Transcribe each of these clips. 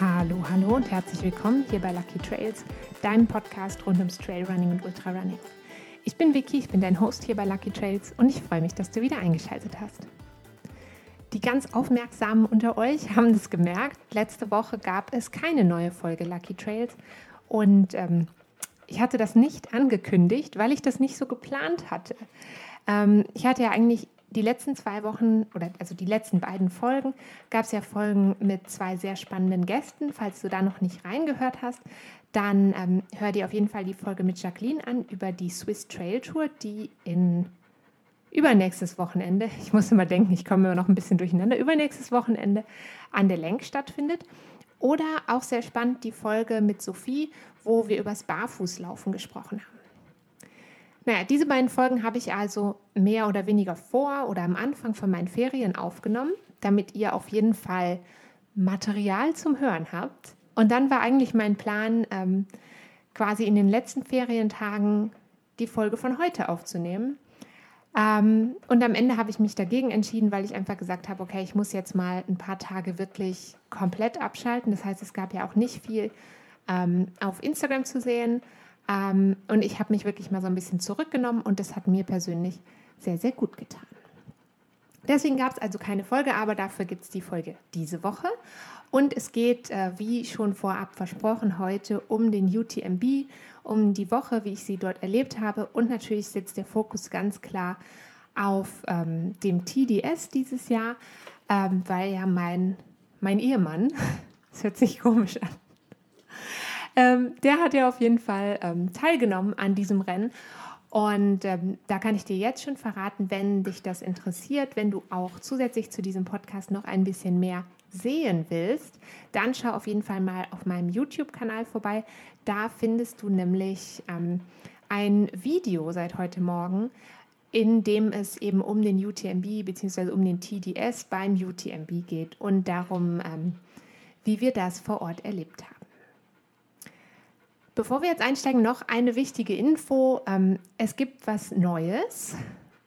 Hallo, hallo und herzlich willkommen hier bei Lucky Trails, deinem Podcast rund ums Trailrunning und Ultrarunning. Ich bin Vicky, ich bin dein Host hier bei Lucky Trails und ich freue mich, dass du wieder eingeschaltet hast. Die ganz Aufmerksamen unter euch haben das gemerkt. Letzte Woche gab es keine neue Folge Lucky Trails und ähm, ich hatte das nicht angekündigt, weil ich das nicht so geplant hatte. Ähm, ich hatte ja eigentlich die letzten zwei Wochen oder also die letzten beiden Folgen gab es ja Folgen mit zwei sehr spannenden Gästen. Falls du da noch nicht reingehört hast, dann ähm, hör dir auf jeden Fall die Folge mit Jacqueline an über die Swiss Trail Tour, die in übernächstes Wochenende, ich muss immer denken, ich komme immer noch ein bisschen durcheinander, übernächstes Wochenende an der Lenk stattfindet. Oder auch sehr spannend die Folge mit Sophie, wo wir über das Barfußlaufen gesprochen haben. Naja, diese beiden Folgen habe ich also mehr oder weniger vor oder am Anfang von meinen Ferien aufgenommen, damit ihr auf jeden Fall Material zum Hören habt. Und dann war eigentlich mein Plan, ähm, quasi in den letzten Ferientagen die Folge von heute aufzunehmen. Ähm, und am Ende habe ich mich dagegen entschieden, weil ich einfach gesagt habe, okay, ich muss jetzt mal ein paar Tage wirklich komplett abschalten. Das heißt, es gab ja auch nicht viel ähm, auf Instagram zu sehen. Ähm, und ich habe mich wirklich mal so ein bisschen zurückgenommen und das hat mir persönlich sehr, sehr gut getan. Deswegen gab es also keine Folge, aber dafür gibt es die Folge diese Woche. Und es geht, äh, wie schon vorab versprochen, heute um den UTMB, um die Woche, wie ich sie dort erlebt habe. Und natürlich sitzt der Fokus ganz klar auf ähm, dem TDS dieses Jahr, ähm, weil ja mein, mein Ehemann, das hört sich komisch an, ähm, der hat ja auf jeden Fall ähm, teilgenommen an diesem Rennen. Und ähm, da kann ich dir jetzt schon verraten, wenn dich das interessiert, wenn du auch zusätzlich zu diesem Podcast noch ein bisschen mehr sehen willst, dann schau auf jeden Fall mal auf meinem YouTube-Kanal vorbei. Da findest du nämlich ähm, ein Video seit heute Morgen, in dem es eben um den UTMB bzw. um den TDS beim UTMB geht und darum, ähm, wie wir das vor Ort erlebt haben. Bevor wir jetzt einsteigen, noch eine wichtige Info. Ähm, es gibt was Neues.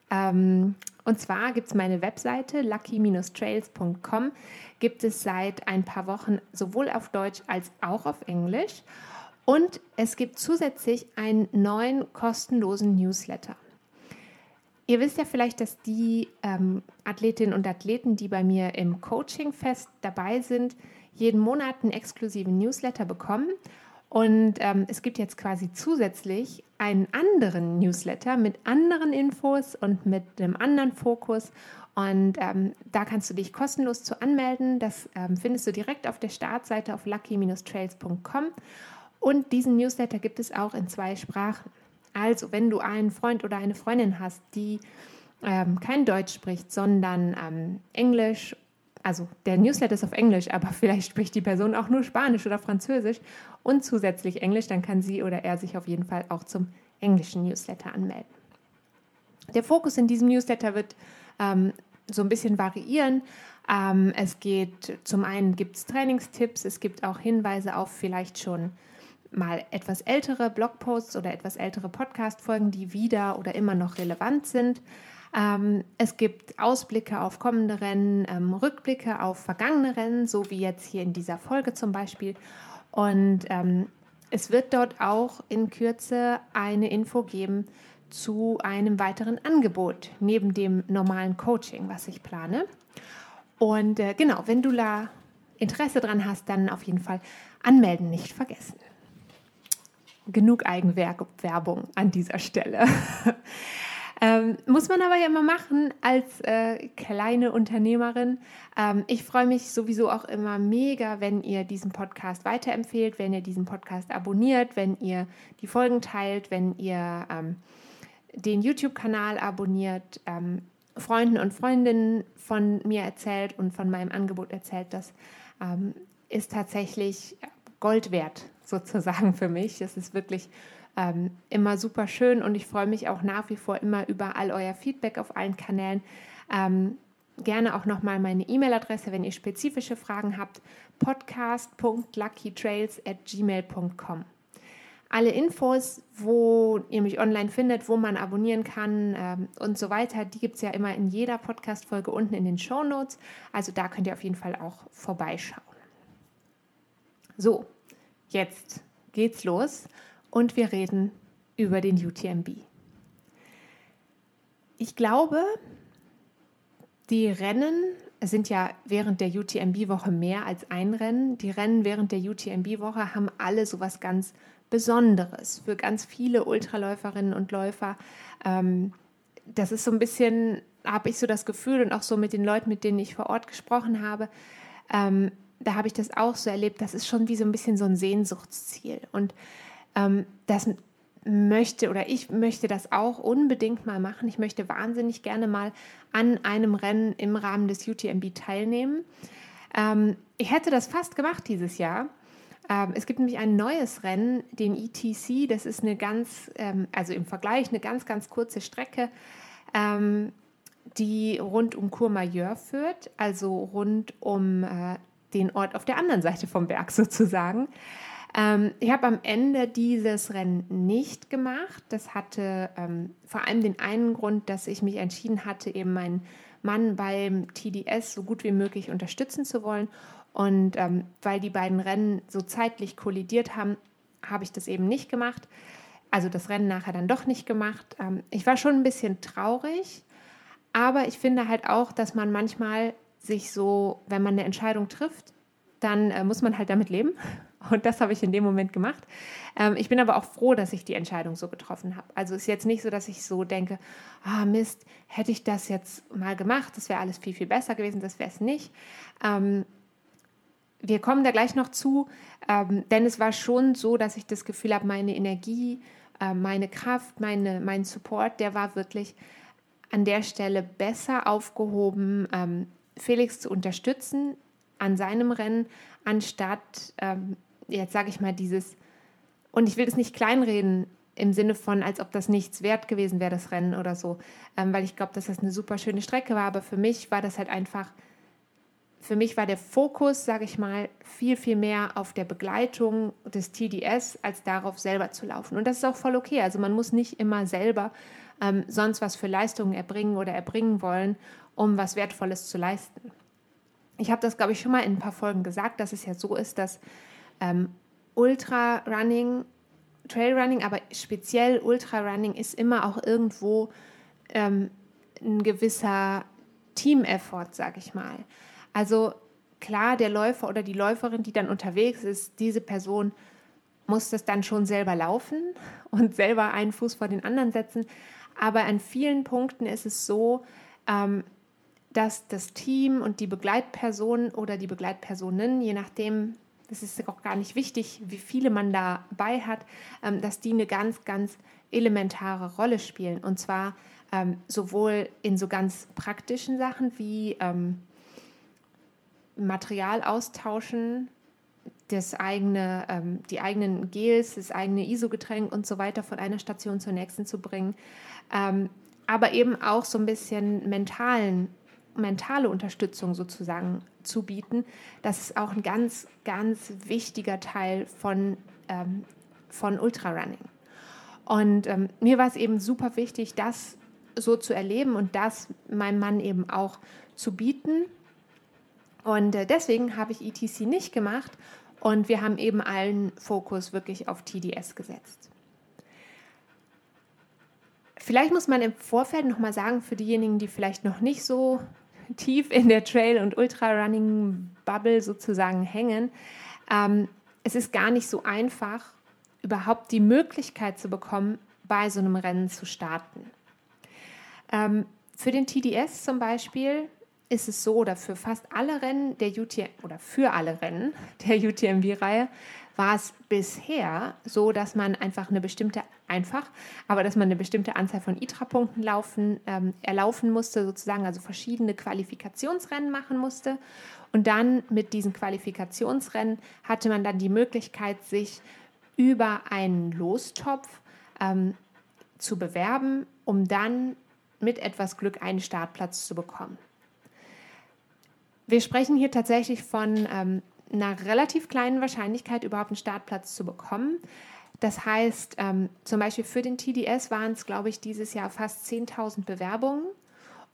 Ähm, und zwar gibt es meine Webseite lucky-trails.com. Gibt es seit ein paar Wochen sowohl auf Deutsch als auch auf Englisch. Und es gibt zusätzlich einen neuen kostenlosen Newsletter. Ihr wisst ja vielleicht, dass die ähm, Athletinnen und Athleten, die bei mir im Coaching fest dabei sind, jeden Monat einen exklusiven Newsletter bekommen. Und ähm, es gibt jetzt quasi zusätzlich einen anderen Newsletter mit anderen Infos und mit einem anderen Fokus. Und ähm, da kannst du dich kostenlos zu anmelden. Das ähm, findest du direkt auf der Startseite auf lucky-trails.com. Und diesen Newsletter gibt es auch in zwei Sprachen. Also, wenn du einen Freund oder eine Freundin hast, die ähm, kein Deutsch spricht, sondern ähm, Englisch also der Newsletter ist auf Englisch, aber vielleicht spricht die Person auch nur Spanisch oder Französisch und zusätzlich Englisch, dann kann sie oder er sich auf jeden Fall auch zum englischen Newsletter anmelden. Der Fokus in diesem Newsletter wird ähm, so ein bisschen variieren. Ähm, es geht zum einen gibt es Trainingstipps, es gibt auch Hinweise auf vielleicht schon mal etwas ältere Blogposts oder etwas ältere Podcast-Folgen, die wieder oder immer noch relevant sind. Ähm, es gibt Ausblicke auf kommende Rennen, ähm, Rückblicke auf vergangene Rennen, so wie jetzt hier in dieser Folge zum Beispiel. Und ähm, es wird dort auch in Kürze eine Info geben zu einem weiteren Angebot neben dem normalen Coaching, was ich plane. Und äh, genau, wenn du da Interesse dran hast, dann auf jeden Fall anmelden nicht vergessen. Genug Eigenwerbung an dieser Stelle. Ähm, muss man aber ja immer machen als äh, kleine Unternehmerin. Ähm, ich freue mich sowieso auch immer mega, wenn ihr diesen Podcast weiterempfehlt, wenn ihr diesen Podcast abonniert, wenn ihr die Folgen teilt, wenn ihr ähm, den YouTube-Kanal abonniert, ähm, Freunden und Freundinnen von mir erzählt und von meinem Angebot erzählt. Das ähm, ist tatsächlich Gold wert sozusagen für mich. Das ist wirklich ähm, immer super schön und ich freue mich auch nach wie vor immer über all euer Feedback auf allen Kanälen. Ähm, gerne auch nochmal meine E-Mail-Adresse, wenn ihr spezifische Fragen habt, podcast.luckytrails at gmail.com. Alle Infos, wo ihr mich online findet, wo man abonnieren kann ähm, und so weiter, die gibt es ja immer in jeder Podcast-Folge unten in den Show Notes. Also da könnt ihr auf jeden Fall auch vorbeischauen. So, jetzt geht's los und wir reden über den UTMB. Ich glaube, die Rennen, sind ja während der UTMB-Woche mehr als ein Rennen, die Rennen während der UTMB-Woche haben alle so was ganz Besonderes für ganz viele Ultraläuferinnen und Läufer. Ähm, das ist so ein bisschen, habe ich so das Gefühl und auch so mit den Leuten, mit denen ich vor Ort gesprochen habe, ähm, da habe ich das auch so erlebt, das ist schon wie so ein bisschen so ein Sehnsuchtsziel. Und ähm, das möchte oder ich möchte das auch unbedingt mal machen. Ich möchte wahnsinnig gerne mal an einem Rennen im Rahmen des UTMB teilnehmen. Ähm, ich hätte das fast gemacht dieses Jahr. Ähm, es gibt nämlich ein neues Rennen, den ETC. Das ist eine ganz, ähm, also im Vergleich eine ganz, ganz kurze Strecke, ähm, die rund um Courmayeur führt, also rund um äh, den Ort auf der anderen Seite vom Berg sozusagen. Ähm, ich habe am Ende dieses Rennen nicht gemacht. Das hatte ähm, vor allem den einen Grund, dass ich mich entschieden hatte, eben meinen Mann beim TDS so gut wie möglich unterstützen zu wollen. Und ähm, weil die beiden Rennen so zeitlich kollidiert haben, habe ich das eben nicht gemacht. Also das Rennen nachher dann doch nicht gemacht. Ähm, ich war schon ein bisschen traurig, aber ich finde halt auch, dass man manchmal sich so, wenn man eine Entscheidung trifft, dann äh, muss man halt damit leben. Und das habe ich in dem Moment gemacht. Ähm, ich bin aber auch froh, dass ich die Entscheidung so getroffen habe. Also ist jetzt nicht so, dass ich so denke, ah Mist, hätte ich das jetzt mal gemacht, das wäre alles viel, viel besser gewesen, das wäre es nicht. Ähm, wir kommen da gleich noch zu, ähm, denn es war schon so, dass ich das Gefühl habe, meine Energie, äh, meine Kraft, meine, mein Support, der war wirklich an der Stelle besser aufgehoben, ähm, Felix zu unterstützen an seinem Rennen, anstatt, ähm, jetzt sage ich mal, dieses, und ich will das nicht kleinreden im Sinne von, als ob das nichts wert gewesen wäre, das Rennen oder so, ähm, weil ich glaube, dass das eine super schöne Strecke war, aber für mich war das halt einfach, für mich war der Fokus, sage ich mal, viel, viel mehr auf der Begleitung des TDS, als darauf selber zu laufen. Und das ist auch voll okay. Also man muss nicht immer selber ähm, sonst was für Leistungen erbringen oder erbringen wollen, um was Wertvolles zu leisten. Ich habe das, glaube ich, schon mal in ein paar Folgen gesagt, dass es ja so ist, dass ähm, Ultra-Running, Trail-Running, aber speziell Ultra-Running ist immer auch irgendwo ähm, ein gewisser Team-Effort, sage ich mal. Also klar, der Läufer oder die Läuferin, die dann unterwegs ist, diese Person muss das dann schon selber laufen und selber einen Fuß vor den anderen setzen. Aber an vielen Punkten ist es so, ähm, dass das Team und die Begleitpersonen oder die Begleitpersonen, je nachdem, das ist auch gar nicht wichtig, wie viele man dabei hat, ähm, dass die eine ganz, ganz elementare Rolle spielen. Und zwar ähm, sowohl in so ganz praktischen Sachen wie ähm, Material austauschen, das eigene, ähm, die eigenen Gels, das eigene ISO-Getränk und so weiter von einer Station zur nächsten zu bringen, ähm, aber eben auch so ein bisschen mentalen mentale Unterstützung sozusagen zu bieten, das ist auch ein ganz, ganz wichtiger Teil von, ähm, von Ultrarunning. Und ähm, mir war es eben super wichtig, das so zu erleben und das meinem Mann eben auch zu bieten. Und äh, deswegen habe ich ETC nicht gemacht und wir haben eben allen Fokus wirklich auf TDS gesetzt. Vielleicht muss man im Vorfeld nochmal sagen, für diejenigen, die vielleicht noch nicht so tief in der Trail- und Ultrarunning-Bubble sozusagen hängen. Ähm, es ist gar nicht so einfach, überhaupt die Möglichkeit zu bekommen, bei so einem Rennen zu starten. Ähm, für den TDS zum Beispiel ist es so, oder für fast alle Rennen der UTM oder für alle Rennen der UTMB-Reihe war es bisher so, dass man einfach eine bestimmte, einfach, aber dass man eine bestimmte Anzahl von ITRA-Punkten laufen, ähm, erlaufen musste, sozusagen, also verschiedene Qualifikationsrennen machen musste. Und dann mit diesen Qualifikationsrennen hatte man dann die Möglichkeit, sich über einen Lostopf ähm, zu bewerben, um dann mit etwas Glück einen Startplatz zu bekommen. Wir sprechen hier tatsächlich von ähm, einer relativ kleinen Wahrscheinlichkeit überhaupt einen Startplatz zu bekommen. Das heißt, ähm, zum Beispiel für den TDS waren es, glaube ich, dieses Jahr fast 10.000 Bewerbungen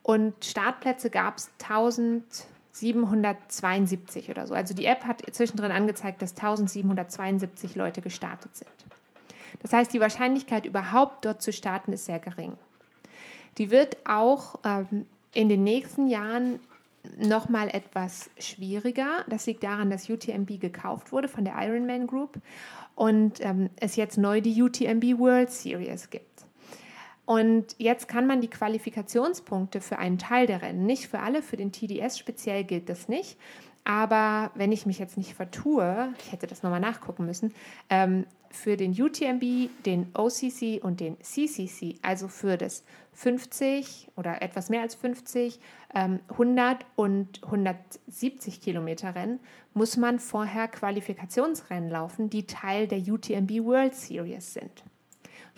und Startplätze gab es 1.600, 772 oder so. Also die App hat zwischendrin angezeigt, dass 1772 Leute gestartet sind. Das heißt, die Wahrscheinlichkeit überhaupt dort zu starten ist sehr gering. Die wird auch ähm, in den nächsten Jahren nochmal etwas schwieriger. Das liegt daran, dass UTMB gekauft wurde von der Ironman Group und ähm, es jetzt neu die UTMB World Series gibt. Und jetzt kann man die Qualifikationspunkte für einen Teil der Rennen, nicht für alle, für den TDS speziell gilt das nicht. Aber wenn ich mich jetzt nicht vertue, ich hätte das nochmal nachgucken müssen, ähm, für den UTMB, den OCC und den CCC, also für das 50 oder etwas mehr als 50, ähm, 100 und 170 Kilometer Rennen, muss man vorher Qualifikationsrennen laufen, die Teil der UTMB World Series sind.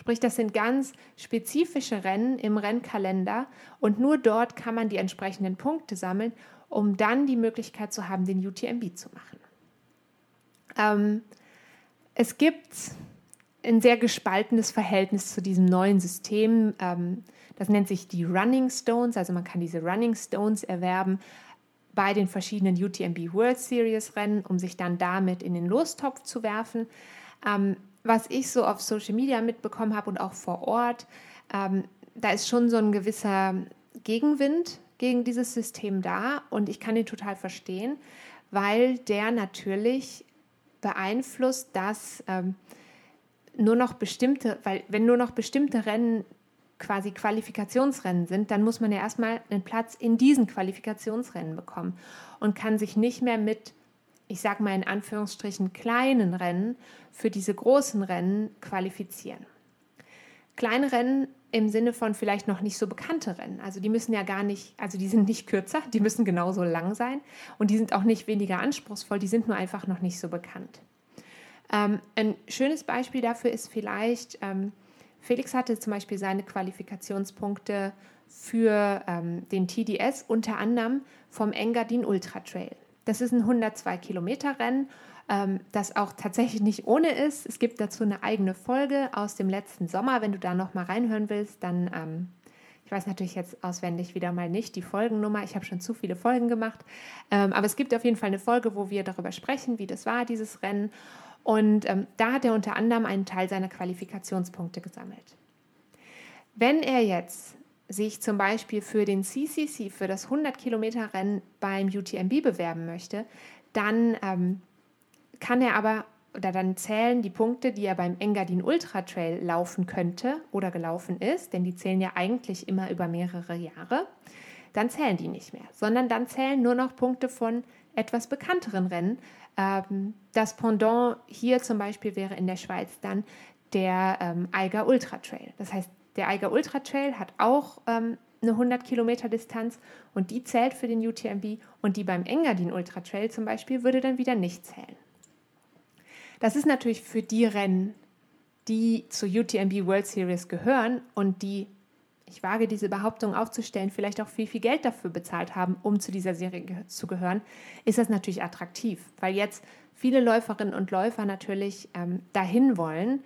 Sprich, das sind ganz spezifische Rennen im Rennkalender und nur dort kann man die entsprechenden Punkte sammeln, um dann die Möglichkeit zu haben, den UTMB zu machen. Ähm, es gibt ein sehr gespaltenes Verhältnis zu diesem neuen System. Ähm, das nennt sich die Running Stones, also man kann diese Running Stones erwerben bei den verschiedenen UTMB World Series Rennen, um sich dann damit in den Lostopf zu werfen. Ähm, was ich so auf Social Media mitbekommen habe und auch vor Ort, ähm, da ist schon so ein gewisser Gegenwind gegen dieses System da und ich kann ihn total verstehen, weil der natürlich beeinflusst, dass ähm, nur noch bestimmte, weil wenn nur noch bestimmte Rennen quasi Qualifikationsrennen sind, dann muss man ja erstmal einen Platz in diesen Qualifikationsrennen bekommen und kann sich nicht mehr mit, ich sage mal in Anführungsstrichen, kleinen Rennen für diese großen Rennen qualifizieren. Kleine Rennen im Sinne von vielleicht noch nicht so bekannte Rennen. Also die müssen ja gar nicht, also die sind nicht kürzer, die müssen genauso lang sein und die sind auch nicht weniger anspruchsvoll, die sind nur einfach noch nicht so bekannt. Ähm, ein schönes Beispiel dafür ist vielleicht, ähm, Felix hatte zum Beispiel seine Qualifikationspunkte für ähm, den TDS unter anderem vom Engadin Ultra Trail. Das ist ein 102 Kilometer Rennen, ähm, das auch tatsächlich nicht ohne ist. Es gibt dazu eine eigene Folge aus dem letzten Sommer. Wenn du da noch mal reinhören willst, dann ähm, ich weiß natürlich jetzt auswendig wieder mal nicht die Folgennummer. Ich habe schon zu viele Folgen gemacht. Ähm, aber es gibt auf jeden Fall eine Folge, wo wir darüber sprechen, wie das war, dieses Rennen. Und ähm, da hat er unter anderem einen Teil seiner Qualifikationspunkte gesammelt. Wenn er jetzt sich zum Beispiel für den CCC, für das 100 Kilometer Rennen beim UTMB bewerben möchte, dann ähm, kann er aber oder dann zählen die Punkte, die er beim Engadin Ultra Trail laufen könnte oder gelaufen ist, denn die zählen ja eigentlich immer über mehrere Jahre, dann zählen die nicht mehr, sondern dann zählen nur noch Punkte von etwas bekannteren Rennen, ähm, das Pendant hier zum Beispiel wäre in der Schweiz dann der ähm, Eiger Ultra Trail. Das heißt, der Eiger Ultra Trail hat auch ähm, eine 100 Kilometer Distanz und die zählt für den UTMB und die beim Engadin Ultra Trail zum Beispiel würde dann wieder nicht zählen. Das ist natürlich für die Rennen, die zur UTMB World Series gehören und die ich wage diese Behauptung aufzustellen, vielleicht auch viel, viel Geld dafür bezahlt haben, um zu dieser Serie ge zu gehören, ist das natürlich attraktiv, weil jetzt viele Läuferinnen und Läufer natürlich ähm, dahin wollen,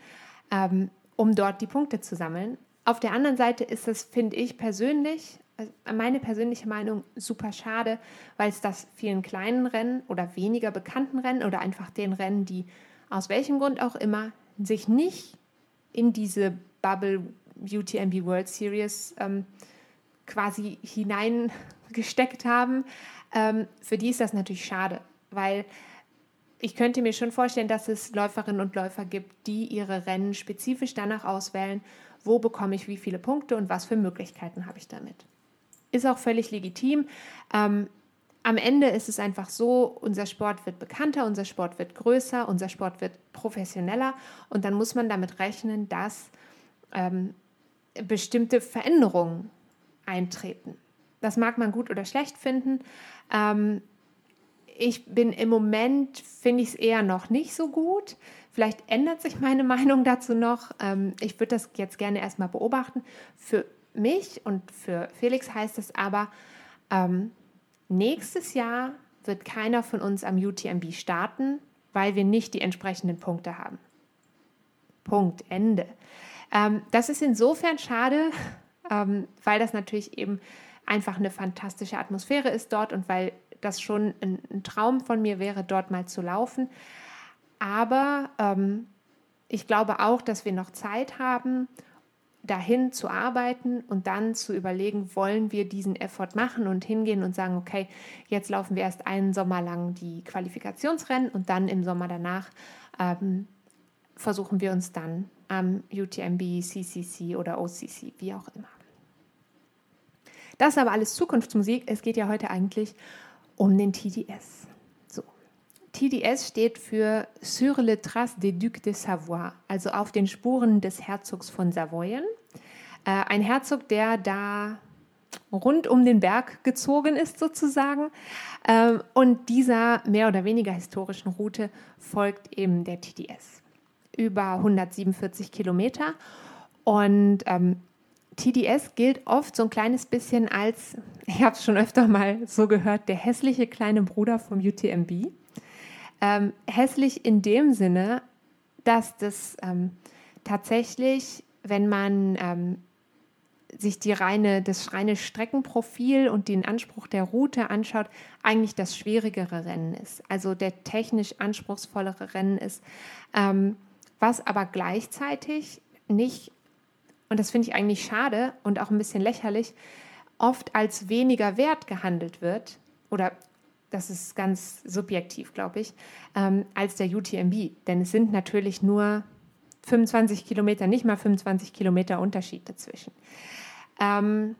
ähm, um dort die Punkte zu sammeln. Auf der anderen Seite ist es, finde ich persönlich, also meine persönliche Meinung, super schade, weil es das vielen kleinen Rennen oder weniger bekannten Rennen oder einfach den Rennen, die aus welchem Grund auch immer sich nicht in diese Bubble UTMB World Series ähm, quasi hineingesteckt haben, ähm, für die ist das natürlich schade, weil ich könnte mir schon vorstellen, dass es Läuferinnen und Läufer gibt, die ihre Rennen spezifisch danach auswählen, wo bekomme ich wie viele Punkte und was für Möglichkeiten habe ich damit. Ist auch völlig legitim. Ähm, am Ende ist es einfach so, unser Sport wird bekannter, unser Sport wird größer, unser Sport wird professioneller und dann muss man damit rechnen, dass ähm, bestimmte Veränderungen eintreten. Das mag man gut oder schlecht finden. Ähm, ich bin im Moment, finde ich es eher noch nicht so gut. Vielleicht ändert sich meine Meinung dazu noch. Ähm, ich würde das jetzt gerne erstmal beobachten. Für mich und für Felix heißt es aber, ähm, nächstes Jahr wird keiner von uns am UTMB starten, weil wir nicht die entsprechenden Punkte haben. Punkt, Ende. Ähm, das ist insofern schade, ähm, weil das natürlich eben einfach eine fantastische Atmosphäre ist dort und weil das schon ein, ein, Traum von mir wäre, dort mal zu laufen. Aber ähm, ich glaube auch, dass wir noch Zeit haben, dahin zu arbeiten und dann zu überlegen, wollen wir diesen Effort machen und hingehen und sagen, okay, jetzt laufen wir erst einen Sommer lang die Qualifikationsrennen und dann im Sommer danach ähm, versuchen wir uns dann am UTMB, CCC oder OCC, wie auch immer. Das ist aber alles Zukunftsmusik. Es geht ja heute eigentlich um den TDS. TDS steht für Sur le trace des Ducs de Savoie, also auf den Spuren des Herzogs von Savoyen. Äh, ein Herzog, der da rund um den Berg gezogen ist sozusagen. Ähm, und dieser mehr oder weniger historischen Route folgt eben der TDS. Über 147 Kilometer. Und ähm, TDS gilt oft so ein kleines bisschen als, ich habe es schon öfter mal so gehört, der hässliche kleine Bruder vom UTMB. Ähm, hässlich in dem Sinne, dass das ähm, tatsächlich, wenn man ähm, sich die reine, das reine Streckenprofil und den Anspruch der Route anschaut, eigentlich das schwierigere Rennen ist. Also der technisch anspruchsvollere Rennen ist, ähm, was aber gleichzeitig nicht und das finde ich eigentlich schade und auch ein bisschen lächerlich, oft als weniger wert gehandelt wird, oder das ist ganz subjektiv, glaube ich, ähm, als der UTMB. Denn es sind natürlich nur 25 Kilometer, nicht mal 25 Kilometer Unterschied dazwischen. Ähm,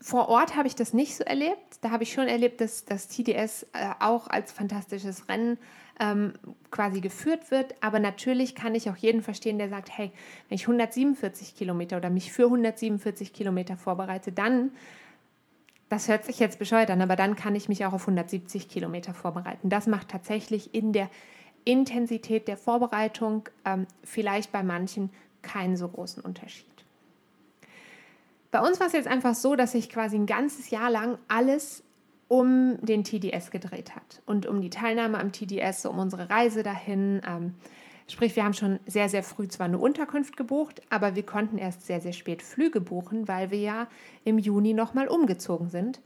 vor Ort habe ich das nicht so erlebt. Da habe ich schon erlebt, dass das TDS äh, auch als fantastisches Rennen ähm, quasi geführt wird. Aber natürlich kann ich auch jeden verstehen, der sagt, hey, wenn ich 147 Kilometer oder mich für 147 Kilometer vorbereite, dann, das hört sich jetzt bescheuert an, aber dann kann ich mich auch auf 170 Kilometer vorbereiten. Das macht tatsächlich in der Intensität der Vorbereitung ähm, vielleicht bei manchen keinen so großen Unterschied. Bei uns war es jetzt einfach so, dass sich quasi ein ganzes Jahr lang alles um den TDS gedreht hat und um die Teilnahme am TDS, um unsere Reise dahin. Ähm, sprich, wir haben schon sehr, sehr früh zwar eine Unterkunft gebucht, aber wir konnten erst sehr, sehr spät Flüge buchen, weil wir ja im Juni nochmal umgezogen sind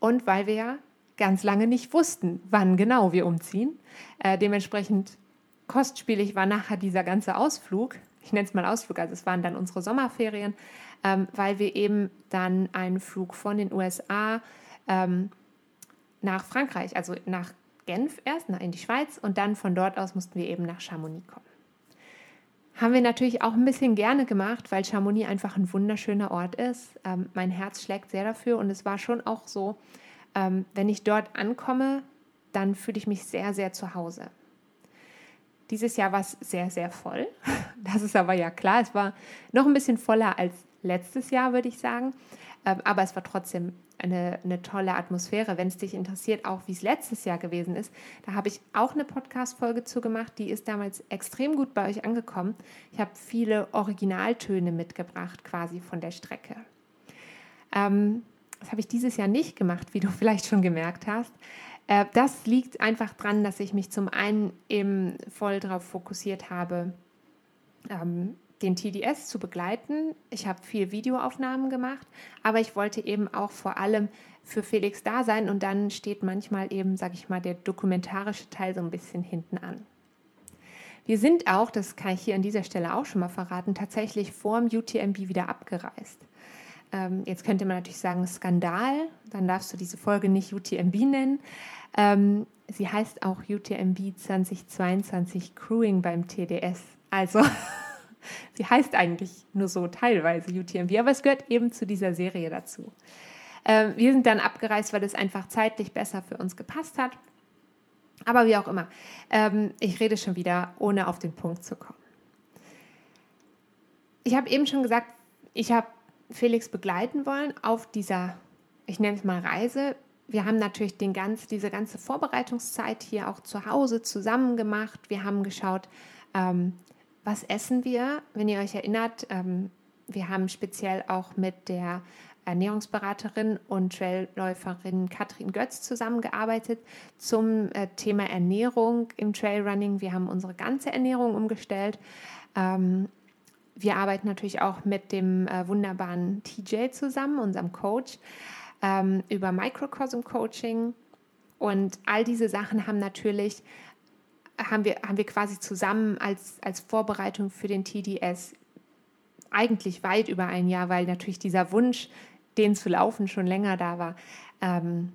und weil wir ja ganz lange nicht wussten, wann genau wir umziehen. Äh, dementsprechend kostspielig war nachher dieser ganze Ausflug. Ich nenne es mal Ausflug, also es waren dann unsere Sommerferien, ähm, weil wir eben dann einen Flug von den USA ähm, nach Frankreich, also nach Genf erst, in die Schweiz und dann von dort aus mussten wir eben nach Chamonix kommen. Haben wir natürlich auch ein bisschen gerne gemacht, weil Chamonix einfach ein wunderschöner Ort ist. Ähm, mein Herz schlägt sehr dafür und es war schon auch so, ähm, wenn ich dort ankomme, dann fühle ich mich sehr, sehr zu Hause. Dieses Jahr war es sehr, sehr voll. Das ist aber ja klar. Es war noch ein bisschen voller als letztes Jahr, würde ich sagen. Ähm, aber es war trotzdem eine, eine tolle Atmosphäre. Wenn es dich interessiert, auch wie es letztes Jahr gewesen ist, da habe ich auch eine Podcast-Folge zu gemacht. Die ist damals extrem gut bei euch angekommen. Ich habe viele Originaltöne mitgebracht, quasi von der Strecke. Ähm, das habe ich dieses Jahr nicht gemacht, wie du vielleicht schon gemerkt hast. Äh, das liegt einfach daran, dass ich mich zum einen eben voll darauf fokussiert habe, ähm, den TDS zu begleiten. Ich habe viel Videoaufnahmen gemacht, aber ich wollte eben auch vor allem für Felix da sein und dann steht manchmal eben, sage ich mal, der dokumentarische Teil so ein bisschen hinten an. Wir sind auch, das kann ich hier an dieser Stelle auch schon mal verraten, tatsächlich vor dem UTMB wieder abgereist. Ähm, jetzt könnte man natürlich sagen, Skandal, dann darfst du diese Folge nicht UTMB nennen. Ähm, sie heißt auch UTMB 2022 Crewing beim TDS. Also Sie heißt eigentlich nur so teilweise UTMB, aber es gehört eben zu dieser Serie dazu. Ähm, wir sind dann abgereist, weil es einfach zeitlich besser für uns gepasst hat. Aber wie auch immer, ähm, ich rede schon wieder, ohne auf den Punkt zu kommen. Ich habe eben schon gesagt, ich habe Felix begleiten wollen auf dieser, ich nenne es mal Reise. Wir haben natürlich den ganz, diese ganze Vorbereitungszeit hier auch zu Hause zusammen gemacht. Wir haben geschaut, ähm, was essen wir? Wenn ihr euch erinnert, ähm, wir haben speziell auch mit der Ernährungsberaterin und Trailläuferin Katrin Götz zusammengearbeitet zum äh, Thema Ernährung im Trailrunning. Wir haben unsere ganze Ernährung umgestellt. Ähm, wir arbeiten natürlich auch mit dem äh, wunderbaren TJ zusammen, unserem Coach. ähm, über Microcosm Coaching. Und all diese Sachen haben natürlich, haben wir, haben wir quasi zusammen als, als Vorbereitung für den TDS eigentlich weit über ein Jahr, weil natürlich dieser Wunsch, den zu laufen, schon länger da war, ähm,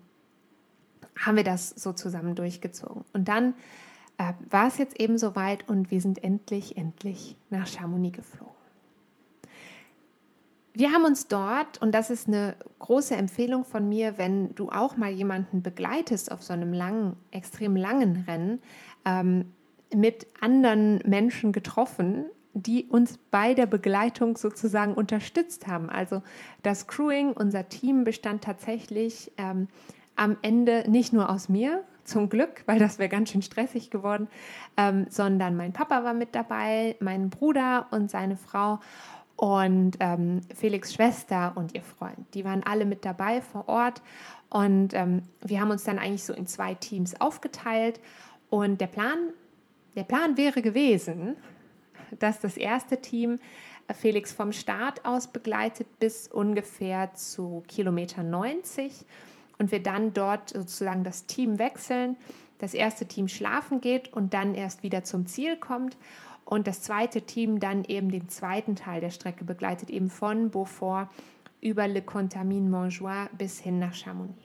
haben wir das so zusammen durchgezogen. Und dann äh, war es jetzt eben soweit und wir sind endlich, endlich nach Chamonix geflogen. Wir haben uns dort, und das ist eine große Empfehlung von mir, wenn du auch mal jemanden begleitest auf so einem langen, extrem langen Rennen, ähm, mit anderen Menschen getroffen, die uns bei der Begleitung sozusagen unterstützt haben. Also das Crewing, unser Team bestand tatsächlich ähm, am Ende nicht nur aus mir, zum Glück, weil das wäre ganz schön stressig geworden, ähm, sondern mein Papa war mit dabei, mein Bruder und seine Frau und ähm, Felix Schwester und ihr Freund. Die waren alle mit dabei vor Ort und ähm, wir haben uns dann eigentlich so in zwei Teams aufgeteilt und der Plan, der Plan wäre gewesen, dass das erste Team Felix vom Start aus begleitet bis ungefähr zu Kilometer 90 und wir dann dort sozusagen das Team wechseln, das erste Team schlafen geht und dann erst wieder zum Ziel kommt und das zweite Team dann eben den zweiten Teil der Strecke begleitet, eben von Beaufort über Le Contamine Montjoie bis hin nach Chamonix.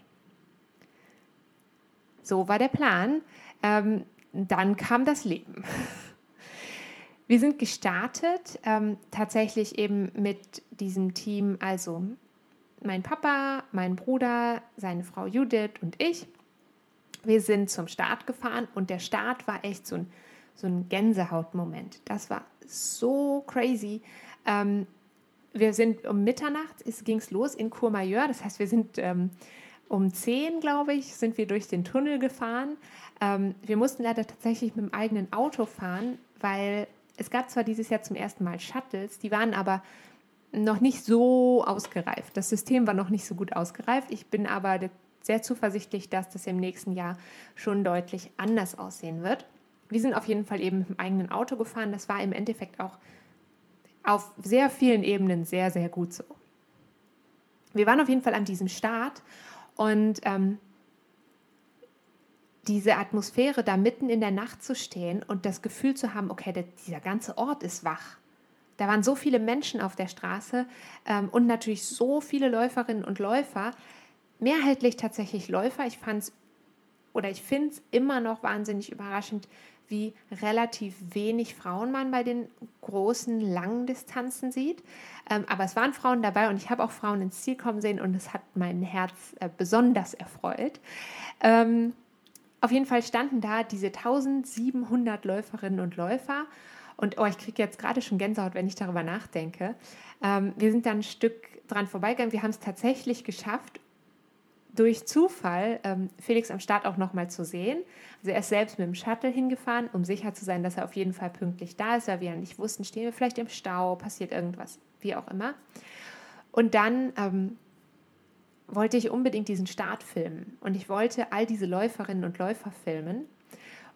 So war der Plan. Ähm, dann kam das Leben. Wir sind gestartet, ähm, tatsächlich eben mit diesem Team, also mein Papa, mein Bruder, seine Frau Judith und ich. Wir sind zum Start gefahren und der Start war echt so ein so ein Gänsehautmoment. Das war so crazy. Ähm, wir sind um Mitternacht, ging es los in Courmayeur. Das heißt, wir sind ähm, um 10, glaube ich, sind wir durch den Tunnel gefahren. Ähm, wir mussten leider tatsächlich mit dem eigenen Auto fahren, weil es gab zwar dieses Jahr zum ersten Mal Shuttles, die waren aber noch nicht so ausgereift. Das System war noch nicht so gut ausgereift. Ich bin aber sehr zuversichtlich, dass das im nächsten Jahr schon deutlich anders aussehen wird wir sind auf jeden Fall eben mit dem eigenen Auto gefahren. Das war im Endeffekt auch auf sehr vielen Ebenen sehr, sehr gut so. Wir waren auf jeden Fall an diesem Start und ähm, diese Atmosphäre, da mitten in der Nacht zu stehen und das Gefühl zu haben, okay, der, dieser ganze Ort ist wach. Da waren so viele Menschen auf der Straße ähm, und natürlich so viele Läuferinnen und Läufer. Mehrheitlich tatsächlich Läufer. Ich fand es oder ich finde es immer noch wahnsinnig überraschend, wie relativ wenig Frauen man bei den großen, langen Distanzen sieht. Ähm, aber es waren Frauen dabei und ich habe auch Frauen ins Ziel kommen sehen und es hat mein Herz äh, besonders erfreut. Ähm, auf jeden Fall standen da diese 1700 Läuferinnen und Läufer. Und oh, ich kriege jetzt gerade schon Gänsehaut, wenn ich darüber nachdenke. Ähm, wir sind dann ein Stück dran vorbeigegangen. Wir haben es tatsächlich geschafft, durch Zufall ähm, Felix am Start auch nochmal zu sehen. Also er ist selbst mit dem Shuttle hingefahren, um sicher zu sein, dass er auf jeden Fall pünktlich da ist, weil wir ja nicht wussten, stehen wir vielleicht im Stau, passiert irgendwas, wie auch immer. Und dann ähm, wollte ich unbedingt diesen Start filmen und ich wollte all diese Läuferinnen und Läufer filmen.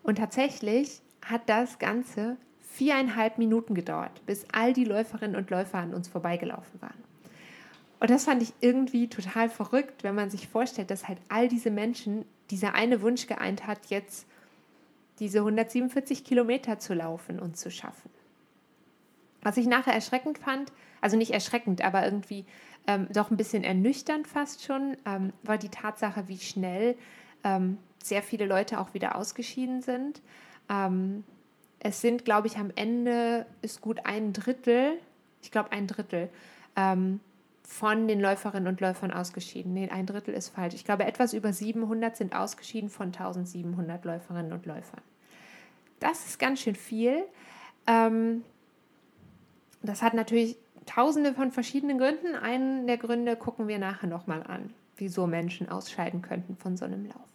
Und tatsächlich hat das Ganze viereinhalb Minuten gedauert, bis all die Läuferinnen und Läufer an uns vorbeigelaufen waren. Und das fand ich irgendwie total verrückt, wenn man sich vorstellt, dass halt all diese Menschen dieser eine Wunsch geeint hat, jetzt diese 147 Kilometer zu laufen und zu schaffen. Was ich nachher erschreckend fand, also nicht erschreckend, aber irgendwie ähm, doch ein bisschen ernüchternd fast schon, ähm, war die Tatsache, wie schnell ähm, sehr viele Leute auch wieder ausgeschieden sind. Ähm, es sind, glaube ich, am Ende ist gut ein Drittel, ich glaube ein Drittel, ähm, von den Läuferinnen und Läufern ausgeschieden. Nee, ein Drittel ist falsch. Ich glaube, etwas über 700 sind ausgeschieden von 1700 Läuferinnen und Läufern. Das ist ganz schön viel. Ähm, das hat natürlich tausende von verschiedenen Gründen. Einen der Gründe gucken wir nachher nochmal an, wieso Menschen ausscheiden könnten von so einem Lauf.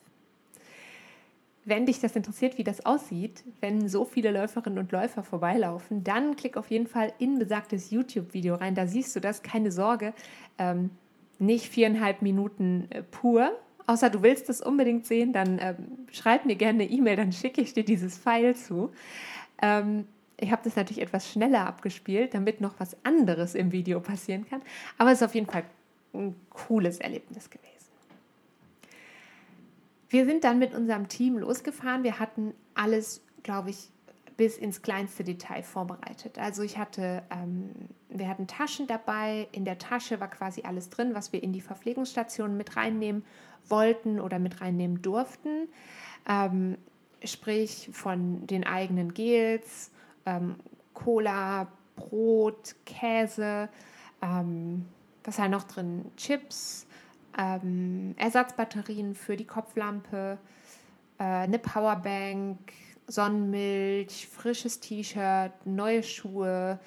Wenn dich das interessiert, wie das aussieht, wenn so viele Läuferinnen und Läufer vorbeilaufen, dann klick auf jeden Fall in besagtes YouTube-Video rein. Da siehst du das, keine Sorge, ähm, nicht viereinhalb Minuten äh, pur. Außer du willst das unbedingt sehen, dann ähm, schreib mir gerne eine E-Mail, dann schicke ich dir dieses File zu. Ähm, ich habe das natürlich etwas schneller abgespielt, damit noch was anderes im Video passieren kann. Aber es ist auf jeden Fall ein cooles Erlebnis gewesen. wir sind dann mit unserem Team losgefahren. Wir hatten alles, glaube ich, bis ins kleinste Detail vorbereitet. Also ich hatte, ähm, wir hatten Taschen dabei. In der Tasche war quasi alles drin, was wir in die Verpflegungsstation mit reinnehmen wollten oder mit reinnehmen durften. Ähm, sprich von den eigenen Gels, ähm, Cola, Brot, Käse, ähm, was war noch drin? Chips, ähm, Ersatzbatterien für die Kopflampe, äh, eine Powerbank, Sonnenmilch, frisches T-Shirt, neue Schuhe,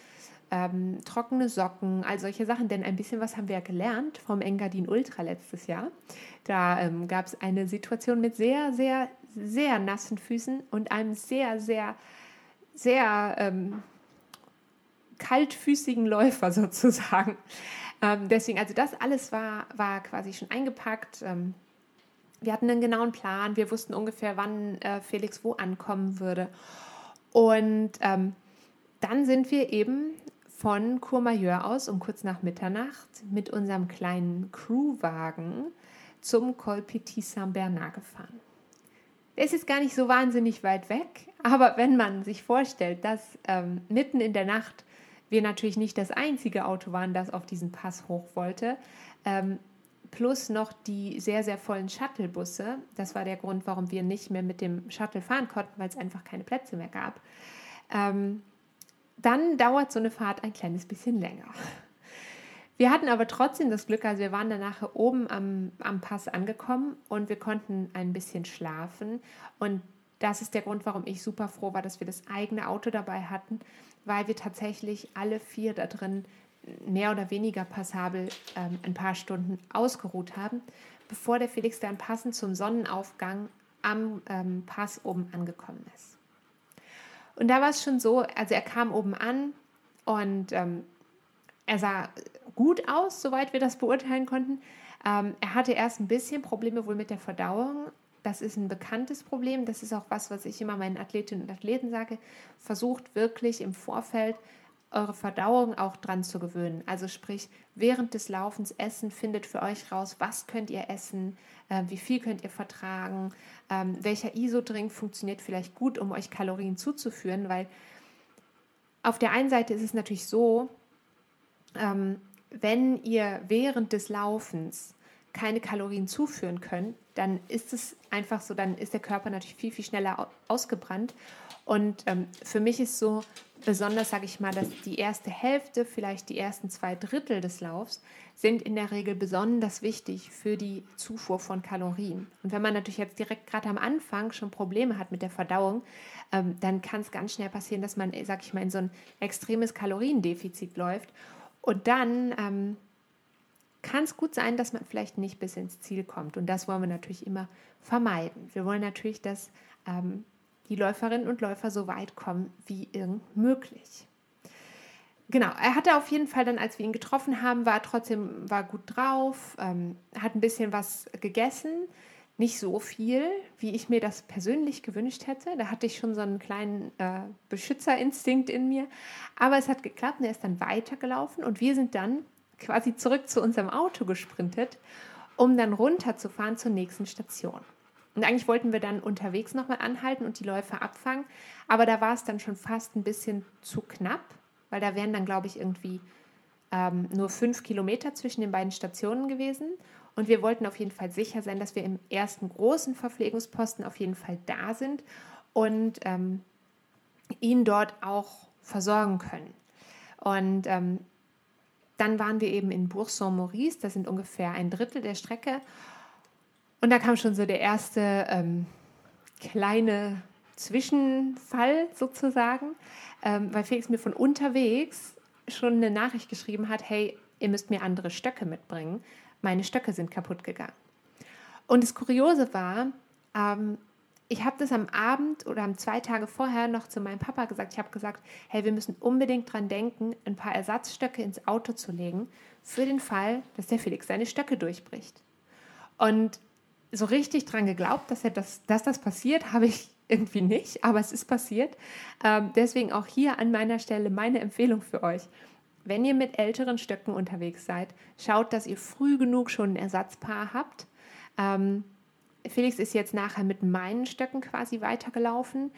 ähm, trockene Socken, all solche Sachen. Denn ein bisschen was haben wir ja gelernt vom Engadin Ultra letztes Jahr. Da ähm, gab es eine Situation mit sehr, sehr, sehr nassen Füßen und einem sehr, sehr, sehr ähm, kaltfüßigen Läufer sozusagen. Ähm, deswegen, also das alles war, war quasi schon eingepackt. Ähm, wir hatten einen genauen Plan, wir wussten ungefähr, wann äh, Felix wo ankommen würde. Und ähm, dann sind wir eben von Courmayeur aus um kurz nach Mitternacht mit unserem kleinen Crewwagen zum Col Petit Saint-Bernard gefahren. Der ist jetzt gar nicht so wahnsinnig weit weg, aber wenn man sich vorstellt, dass ähm, mitten in der Nacht wir natürlich nicht das einzige Auto waren, das auf diesen Pass hoch wollte, ähm, plus noch die sehr, sehr vollen Shuttlebusse. Das war der Grund, warum wir nicht mehr mit dem Shuttle fahren konnten, weil es einfach keine Plätze mehr gab. Ähm, dann dauert so eine Fahrt ein kleines bisschen länger. Wir hatten aber trotzdem das Glück, also wir waren danach oben am, am Pass angekommen und wir konnten ein bisschen schlafen. Und das ist der Grund, warum ich super froh war, dass wir das eigene Auto dabei hatten, weil wir tatsächlich alle vier da drin mehr oder weniger passabel ähm, ein paar Stunden ausgeruht haben, bevor der Felix dann passend zum Sonnenaufgang am ähm, Pass oben angekommen ist. Und da war es schon so, also er kam oben an und ähm, er sah gut aus, soweit wir das beurteilen konnten. Ähm, er hatte erst ein bisschen Probleme wohl mit der Verdauung. Das ist ein bekanntes Problem. Das ist auch was, was ich immer meinen Athletinnen und Athleten sage. Versucht wirklich im Vorfeld eure Verdauung auch dran zu gewöhnen. Also sprich, während des Laufens essen, findet für euch raus, was könnt ihr essen, äh, wie viel könnt ihr vertragen, ähm, welcher Isodrink funktioniert vielleicht gut, um euch Kalorien zuzuführen, weil auf der einen Seite ist es natürlich so, ähm, wenn ihr während des Laufens keine Kalorien zuführen könnt, dann ist es einfach so, dann ist der Körper natürlich viel, viel schneller ausgebrannt. Und ähm, für mich ist so, besonders sage ich mal, dass die erste Hälfte, vielleicht die ersten zwei Drittel des Laufs, sind in der Regel besonders wichtig für die Zufuhr von Kalorien. Und wenn man natürlich jetzt direkt gerade am Anfang schon Probleme hat mit der Verdauung, ähm, dann kann es ganz schnell passieren, dass man, sage ich mal, in so ein extremes Kaloriendefizit läuft. Und dann ähm, kann es gut sein, dass man vielleicht nicht bis ins Ziel kommt. Und das wollen wir natürlich immer vermeiden. Wir wollen natürlich, dass ähm, die Läuferinnen und Läufer so weit kommen wie irgend möglich. Genau, er hatte auf jeden Fall dann, als wir ihn getroffen haben, war trotzdem war gut drauf, ähm, hat ein bisschen was gegessen, nicht so viel, wie ich mir das persönlich gewünscht hätte. Da hatte ich schon so einen kleinen äh, Beschützerinstinkt in mir, aber es hat geklappt und er ist dann weitergelaufen und wir sind dann quasi zurück zu unserem Auto gesprintet, um dann runterzufahren zur nächsten Station. Und eigentlich wollten wir dann unterwegs nochmal anhalten und die Läufer abfangen, aber da war es dann schon fast ein bisschen zu knapp, weil da wären dann, glaube ich, irgendwie ähm, nur fünf Kilometer zwischen den beiden Stationen gewesen. Und wir wollten auf jeden Fall sicher sein, dass wir im ersten großen Verpflegungsposten auf jeden Fall da sind und ähm, ihn dort auch versorgen können. Und ähm, dann waren wir eben in Bourg-Saint-Maurice, das sind ungefähr ein Drittel der Strecke. Und da kam schon so der erste ähm, kleine Zwischenfall sozusagen, ähm, weil Felix mir von unterwegs schon eine Nachricht geschrieben hat, hey, ihr müsst mir andere Stöcke mitbringen. Meine Stöcke sind kaputt gegangen. Und das Kuriose war, ähm, ich habe das am Abend oder am zwei Tage vorher noch zu meinem Papa gesagt. Ich habe gesagt, hey, wir müssen unbedingt dran denken, ein paar Ersatzstöcke ins Auto zu legen, für den Fall, dass der Felix seine Stöcke durchbricht. Und so richtig dran geglaubt, dass, er das, dass das passiert, habe ich irgendwie nicht, aber es ist passiert. Ähm, deswegen auch hier an meiner Stelle meine Empfehlung für euch. Wenn ihr mit älteren Stöcken unterwegs seid, schaut, dass ihr früh genug schon ein Ersatzpaar habt. Ähm, Felix ist jetzt nachher mit meinen Stöcken quasi weitergelaufen.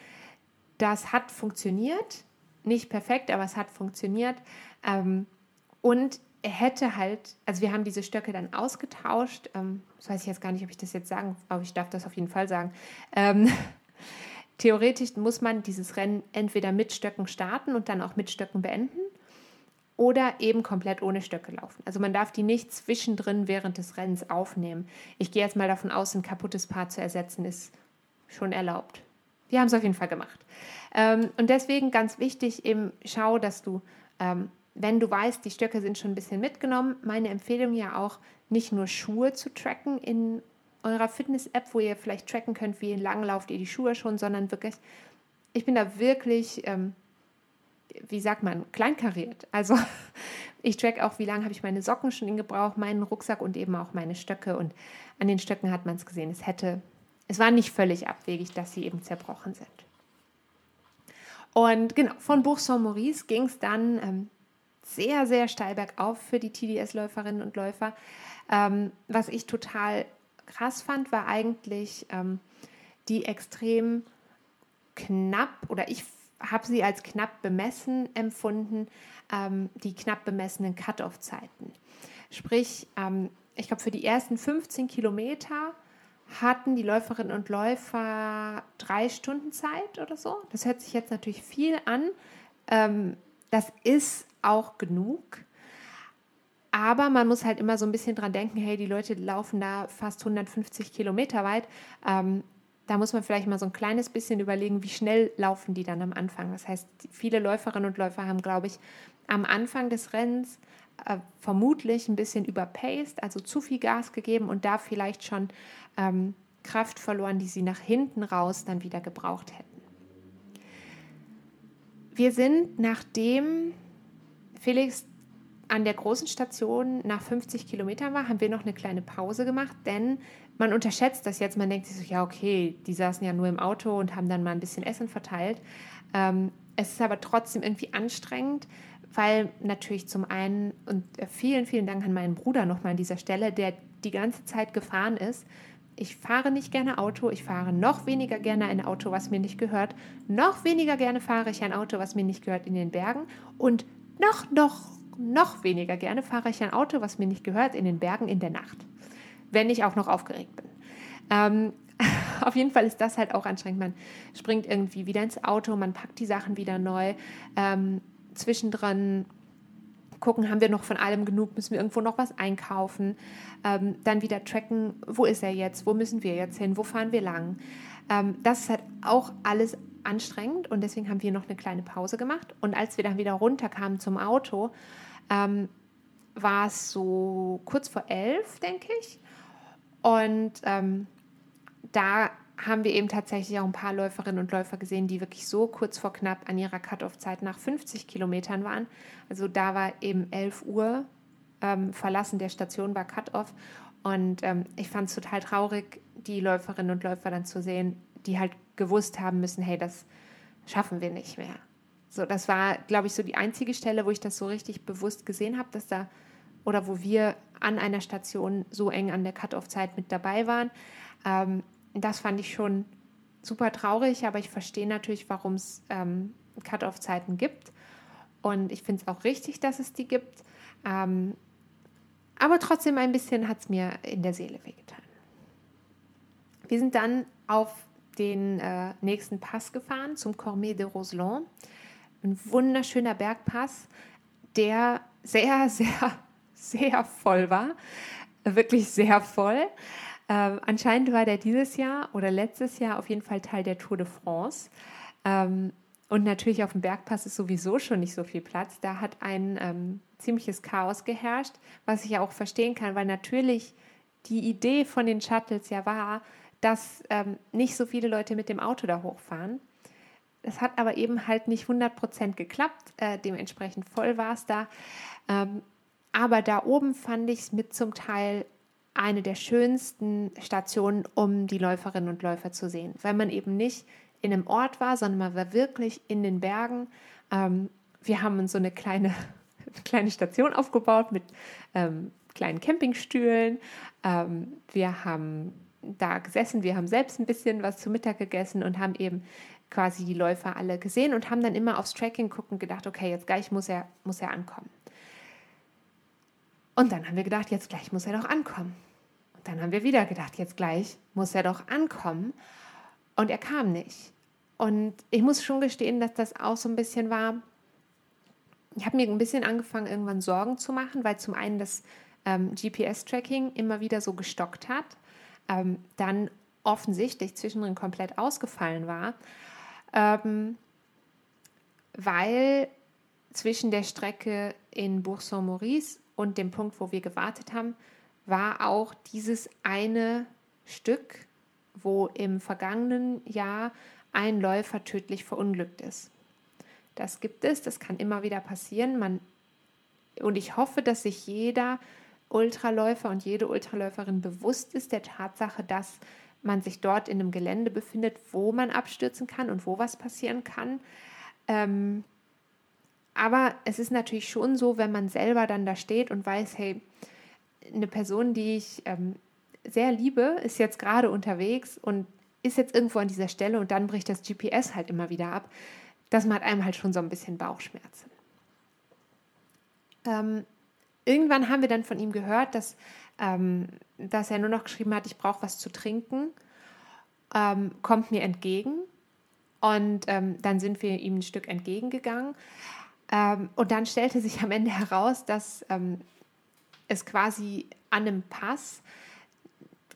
Das hat funktioniert. Nicht perfekt, aber es hat funktioniert. Ähm, und er hätte halt, also wir haben diese Stöcke dann ausgetauscht. Ähm, das weiß ich jetzt gar nicht, ob ich das jetzt sagen, aber ich darf das auf jeden Fall sagen. Ähm, theoretisch muss man dieses Rennen entweder mit Stöcken starten und dann auch mit Stöcken beenden oder eben komplett ohne Stöcke laufen. Also man darf die nicht zwischendrin während des Rennens aufnehmen. Ich gehe jetzt mal davon aus, ein kaputtes Paar zu ersetzen ist schon erlaubt. Wir haben es auf jeden Fall gemacht. Ähm, und deswegen ganz wichtig, eben schau, dass du, ähm, wenn du weißt, die Stöcke sind schon ein bisschen mitgenommen, meine Empfehlung ja auch, nicht nur Schuhe zu tracken in eurer Fitness-App, wo ihr vielleicht tracken könnt, wie lang lauft ihr die Schuhe schon, sondern wirklich, ich bin da wirklich ähm, wie sagt man, kleinkariert. Also ich track auch, wie lange habe ich meine Socken schon in Gebrauch, meinen Rucksack und eben auch meine Stöcke. Und an den Stöcken hat man es gesehen. Es hätte, es war nicht völlig abwegig, dass sie eben zerbrochen sind. Und genau, von Bourg-Saint-Maurice ging es dann ähm, sehr, sehr steil bergauf für die TDS-Läuferinnen und Läufer. Ähm, was ich total krass fand, war eigentlich ähm, die extrem knapp, oder ich habe sie als knapp bemessen empfunden, ähm, die knapp bemessenen Cut-off-Zeiten. Sprich, ähm, ich glaube, für die ersten 15 Kilometer hatten die Läuferinnen und Läufer drei Stunden Zeit oder so. Das hört sich jetzt natürlich viel an. Ähm, das ist auch genug. Aber man muss halt immer so ein bisschen dran denken, hey, die Leute laufen da fast 150 Kilometer weit. Ähm, da muss man vielleicht mal so ein kleines bisschen überlegen, wie schnell laufen die dann am Anfang. Das heißt, viele Läuferinnen und Läufer haben, glaube ich, am Anfang des Rennens äh, vermutlich ein bisschen überpaced, also zu viel Gas gegeben und da vielleicht schon ähm, Kraft verloren, die sie nach hinten raus dann wieder gebraucht hätten. Wir sind, nachdem Felix an der großen Station nach 50 Kilometern war, haben wir noch eine kleine Pause gemacht, denn man unterschätzt das jetzt. Man denkt sich so, ja, okay, die saßen ja nur im Auto und haben dann mal ein bisschen Essen verteilt. Ähm, es ist aber trotzdem irgendwie anstrengend, weil natürlich zum einen, und vielen, vielen Dank an meinen Bruder nochmal an dieser Stelle, der die ganze Zeit gefahren ist. Ich fahre nicht gerne Auto, ich fahre noch weniger gerne ein Auto, was mir nicht gehört. Noch weniger gerne fahre ich ein Auto, was mir nicht gehört in den Bergen. Und noch, noch, noch weniger gerne fahre ich ein Auto, was mir nicht gehört in den Bergen in der Nacht wenn ich auch noch aufgeregt bin. Ähm, auf jeden Fall ist das halt auch anstrengend. Man springt irgendwie wieder ins Auto, man packt die Sachen wieder neu. Ähm, zwischendrin gucken, haben wir noch von allem genug, müssen wir irgendwo noch was einkaufen. Ähm, dann wieder tracken, wo ist er jetzt, wo müssen wir jetzt hin, wo fahren wir lang. Ähm, das ist halt auch alles anstrengend und deswegen haben wir noch eine kleine Pause gemacht. Und als wir dann wieder runterkamen zum Auto, ähm, war es so kurz vor elf, denke ich. Und ähm, da haben wir eben tatsächlich auch ein paar Läuferinnen und Läufer gesehen, die wirklich so kurz vor knapp an ihrer Cut-off-Zeit nach 50 Kilometern waren. Also da war eben 11 Uhr, ähm, Verlassen der Station war Cut-off. Und ähm, ich fand es total traurig, die Läuferinnen und Läufer dann zu sehen, die halt gewusst haben müssen, hey, das schaffen wir nicht mehr. So, das war, glaube ich, so die einzige Stelle, wo ich das so richtig bewusst gesehen habe, dass da oder wo wir an einer Station so eng an der Cut-off-Zeit mit dabei waren. Ähm, das fand ich schon super traurig, aber ich verstehe natürlich, warum es ähm, Cut-off-Zeiten gibt. Und ich finde es auch richtig, dass es die gibt. Ähm, aber trotzdem ein bisschen hat es mir in der Seele wehgetan. Wir sind dann auf den äh, nächsten Pass gefahren, zum Cormet de Roselon. Ein wunderschöner Bergpass, der sehr, sehr sehr voll war. Wirklich sehr voll. Ähm, anscheinend war der dieses Jahr oder letztes Jahr auf jeden Fall Teil der Tour de France. Ähm, und natürlich auf dem Bergpass ist sowieso schon nicht so viel Platz. Da hat ein ähm, ziemliches Chaos geherrscht, was ich ja auch verstehen kann, weil natürlich die Idee von den Shuttles ja war, dass ähm, nicht so viele Leute mit dem Auto da hochfahren. Das hat aber eben halt nicht 100% geklappt. Äh, dementsprechend voll war es da. Ähm, aber da oben fand ich es mit zum Teil eine der schönsten Stationen, um die Läuferinnen und Läufer zu sehen, weil man eben nicht in einem Ort war, sondern man war wirklich in den Bergen. Ähm, wir haben uns so eine kleine, kleine Station aufgebaut mit ähm, kleinen Campingstühlen. Ähm, wir haben da gesessen, wir haben selbst ein bisschen was zu Mittag gegessen und haben eben quasi die Läufer alle gesehen und haben dann immer aufs Tracking gucken gedacht, okay, jetzt gleich muss er, muss er ankommen. Und dann haben wir gedacht, jetzt gleich muss er doch ankommen. Und dann haben wir wieder gedacht, jetzt gleich muss er doch ankommen. Und er kam nicht. Und ich muss schon gestehen, dass das auch so ein bisschen war. Ich habe mir ein bisschen angefangen, irgendwann Sorgen zu machen, weil zum einen das ähm, GPS-Tracking immer wieder so gestockt hat, ähm, dann offensichtlich zwischendrin komplett ausgefallen war, ähm, weil zwischen der Strecke in Bourg-Saint-Maurice und dem Punkt, wo wir gewartet haben, war auch dieses eine Stück, wo im vergangenen Jahr ein Läufer tödlich verunglückt ist. Das gibt es, das kann immer wieder passieren. Man, und ich hoffe, dass sich jeder Ultraläufer und jede Ultraläuferin bewusst ist der Tatsache, dass man sich dort in einem Gelände befindet, wo man abstürzen kann und wo was passieren kann. Ähm, aber es ist natürlich schon so, wenn man selber dann da steht und weiß, hey, eine Person, die ich ähm, sehr liebe, ist jetzt gerade unterwegs und ist jetzt irgendwo an dieser Stelle und dann bricht das GPS halt immer wieder ab. Das macht einem halt schon so ein bisschen Bauchschmerzen. Ähm, irgendwann haben wir dann von ihm gehört, dass, ähm, dass er nur noch geschrieben hat, ich brauche was zu trinken, ähm, kommt mir entgegen. Und ähm, dann sind wir ihm ein Stück entgegengegangen. Ähm, und dann stellte sich am Ende heraus, dass ähm, es quasi an einem Pass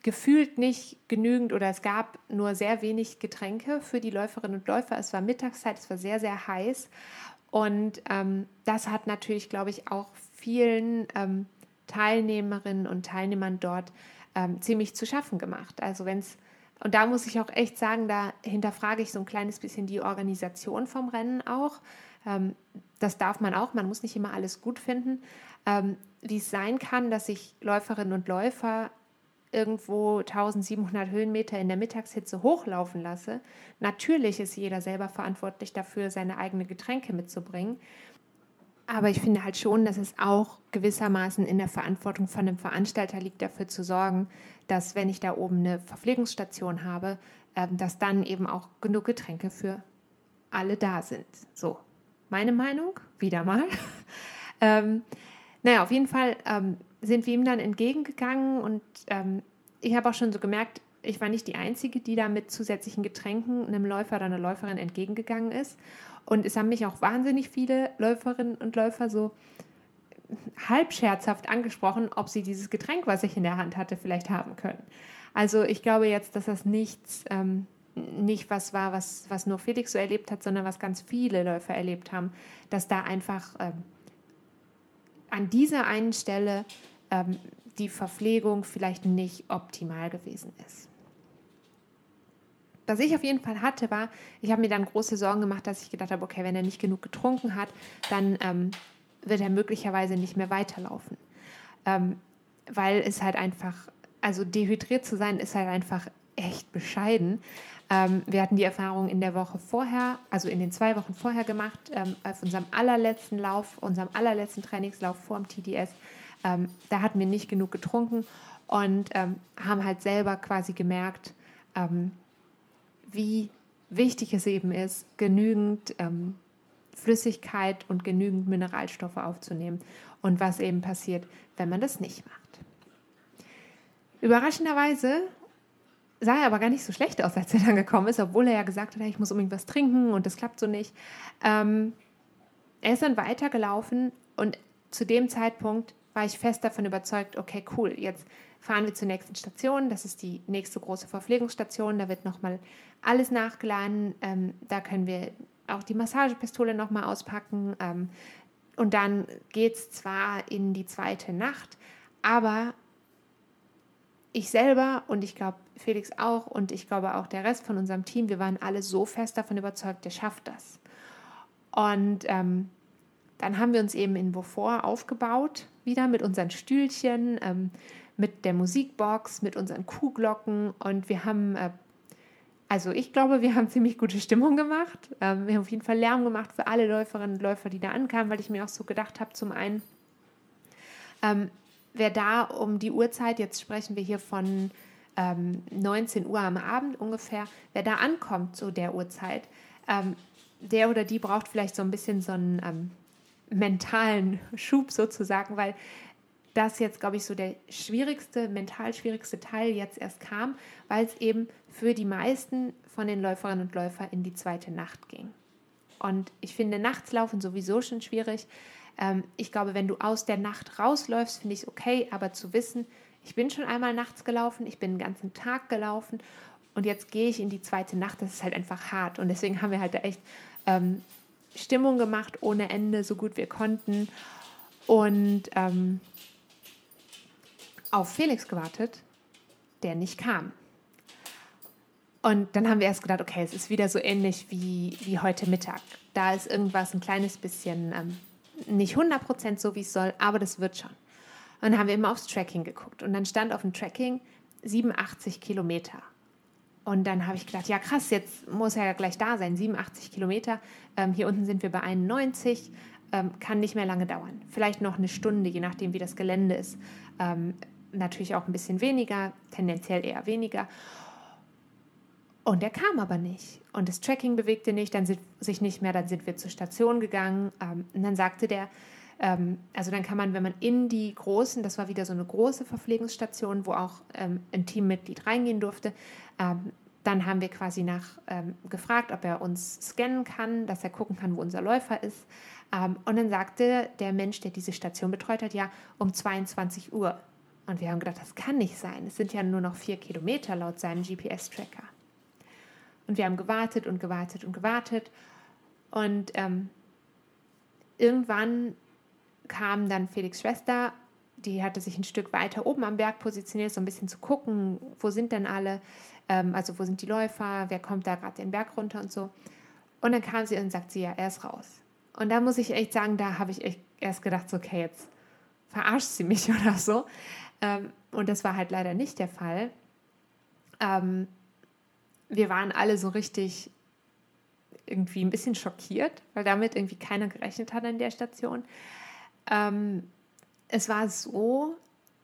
gefühlt nicht genügend oder es gab nur sehr wenig Getränke für die Läuferinnen und Läufer. Es war Mittagszeit, es war sehr, sehr heiß. Und ähm, das hat natürlich, glaube ich, auch vielen ähm, Teilnehmerinnen und Teilnehmern dort ähm, ziemlich zu schaffen gemacht. Also wenn und da muss ich auch echt sagen, da hinterfrage ich so ein kleines bisschen die Organisation vom Rennen auch. Ähm, das darf man auch, man muss nicht immer alles gut finden. Ähm, wie es sein kann, dass sich Läuferinnen und Läufer irgendwo 1700 Höhenmeter in der Mittagshitze hochlaufen lasse. Natürlich ist jeder selber verantwortlich dafür, seine eigenen Getränke mitzubringen. Aber ich finde halt schon, dass es auch gewissermaßen in der Verantwortung von einem Veranstalter liegt, dafür zu sorgen, dass wenn ich da oben eine Verpflegungsstation habe, ähm, dass dann eben auch genug Getränke für alle da sind. So, meine Meinung, wieder mal. ähm, naja, auf jeden Fall ähm, sind wir ihm dann entgegengegangen und ähm, ich habe auch schon so gemerkt, ich war nicht die Einzige, die da mit zusätzlichen Getränken einem Läufer oder einer Läuferin entgegengegangen ist. Und es haben mich auch wahnsinnig viele Läuferinnen und Läufer so halb scherzhaft angesprochen, ob sie dieses Getränk, was ich in der Hand hatte, vielleicht haben können. Also ich glaube jetzt, dass das nichts, ähm, nicht was war, was, was nur Felix so erlebt hat, sondern was ganz viele Läufer erlebt haben, dass da einfach ähm, an dieser einen Stelle ähm, die Verpflegung vielleicht nicht optimal gewesen ist. Was ich auf jeden Fall hatte, war, ich habe mir dann große Sorgen gemacht, dass ich gedacht habe, okay, wenn er nicht genug getrunken hat, dann ähm, wird er möglicherweise nicht mehr weiterlaufen. Ähm, weil es halt einfach, also dehydriert zu sein, ist halt einfach echt bescheiden. Ähm, wir hatten die Erfahrung in der Woche vorher, also in den zwei Wochen vorher gemacht, ähm, auf unserem allerletzten Lauf, unserem allerletzten Trainingslauf vor dem TDS, ähm, da hatten wir nicht genug getrunken und ähm, haben halt selber quasi gemerkt, ähm, wie wichtig es eben ist, genügend ähm, Flüssigkeit und genügend Mineralstoffe aufzunehmen und was eben passiert, wenn man das nicht macht. Überraschenderweise sah er aber gar nicht so schlecht aus, als er dann gekommen ist, obwohl er ja gesagt hat, ich muss unbedingt was trinken und das klappt so nicht. Ähm, er ist dann weitergelaufen und zu dem Zeitpunkt war ich fest davon überzeugt, okay, cool, jetzt fahren wir zur nächsten Station. Das ist die nächste große Verpflegungsstation. Da wird nochmal alles nachgeladen. Ähm, da können wir auch die Massagepistole nochmal auspacken. Ähm, und dann geht es zwar in die zweite Nacht, aber ich selber und ich glaube Felix auch und ich glaube auch der Rest von unserem Team, wir waren alle so fest davon überzeugt, der schafft das. Und ähm, dann haben wir uns eben in Beaufort aufgebaut, wieder mit unseren Stühlchen, ähm, mit der Musikbox, mit unseren Kuhglocken und wir haben, äh, also ich glaube, wir haben ziemlich gute Stimmung gemacht. Ähm, wir haben auf jeden Fall Lärm gemacht für alle Läuferinnen und Läufer, die da ankamen, weil ich mir auch so gedacht habe, zum einen, ähm, wer da um die Uhrzeit, jetzt sprechen wir hier von ähm, 19 Uhr am Abend ungefähr, wer da ankommt zu der Uhrzeit, ähm, der oder die braucht vielleicht so ein bisschen so einen ähm, mentalen Schub sozusagen, weil das jetzt, glaube ich, so der schwierigste, mental schwierigste Teil jetzt erst kam, weil es eben für die meisten von den Läuferinnen und Läufern in die zweite Nacht ging. Und ich finde nachts laufen sowieso schon schwierig. Ähm, ich glaube, wenn du aus der Nacht rausläufst, finde ich es okay, aber zu wissen, ich bin schon einmal nachts gelaufen, ich bin den ganzen Tag gelaufen und jetzt gehe ich in die zweite Nacht, das ist halt einfach hart. Und deswegen haben wir halt echt ähm, Stimmung gemacht ohne Ende, so gut wir konnten. Und ähm, auf Felix gewartet, der nicht kam. Und dann haben wir erst gedacht, okay, es ist wieder so ähnlich wie, wie heute Mittag. Da ist irgendwas ein kleines bisschen ähm, nicht 100% so, wie es soll, aber das wird schon. Und dann haben wir immer aufs Tracking geguckt. Und dann stand auf dem Tracking 87 Kilometer. Und dann habe ich gedacht, ja krass, jetzt muss er ja gleich da sein, 87 Kilometer. Ähm, hier unten sind wir bei 91, ähm, kann nicht mehr lange dauern. Vielleicht noch eine Stunde, je nachdem, wie das Gelände ist. Ähm, natürlich auch ein bisschen weniger, tendenziell eher weniger. Und er kam aber nicht. Und das Tracking bewegte nicht, dann sind, sich nicht mehr, dann sind wir zur Station gegangen. Ähm, und dann sagte der, ähm, also dann kann man, wenn man in die großen, das war wieder so eine große Verpflegungsstation, wo auch ähm, ein Teammitglied reingehen durfte, ähm, dann haben wir quasi nach ähm, gefragt, ob er uns scannen kann, dass er gucken kann, wo unser Läufer ist. Ähm, und dann sagte der Mensch, der diese Station betreut hat, ja, um 22 Uhr. Und wir haben gedacht, das kann nicht sein. Es sind ja nur noch vier Kilometer laut seinem GPS-Tracker. Und wir haben gewartet und gewartet und gewartet. Und ähm, irgendwann kam dann Felix Schwester, die hatte sich ein Stück weiter oben am Berg positioniert, so ein bisschen zu gucken, wo sind denn alle, ähm, also wo sind die Läufer, wer kommt da gerade den Berg runter und so. Und dann kam sie und sagt sie, ja, er ist raus. Und da muss ich echt sagen, da habe ich echt erst gedacht, so, okay, jetzt verarscht sie mich oder so. Ähm, und das war halt leider nicht der Fall. Ähm, wir waren alle so richtig irgendwie ein bisschen schockiert, weil damit irgendwie keiner gerechnet hat an der Station. Ähm, es war so,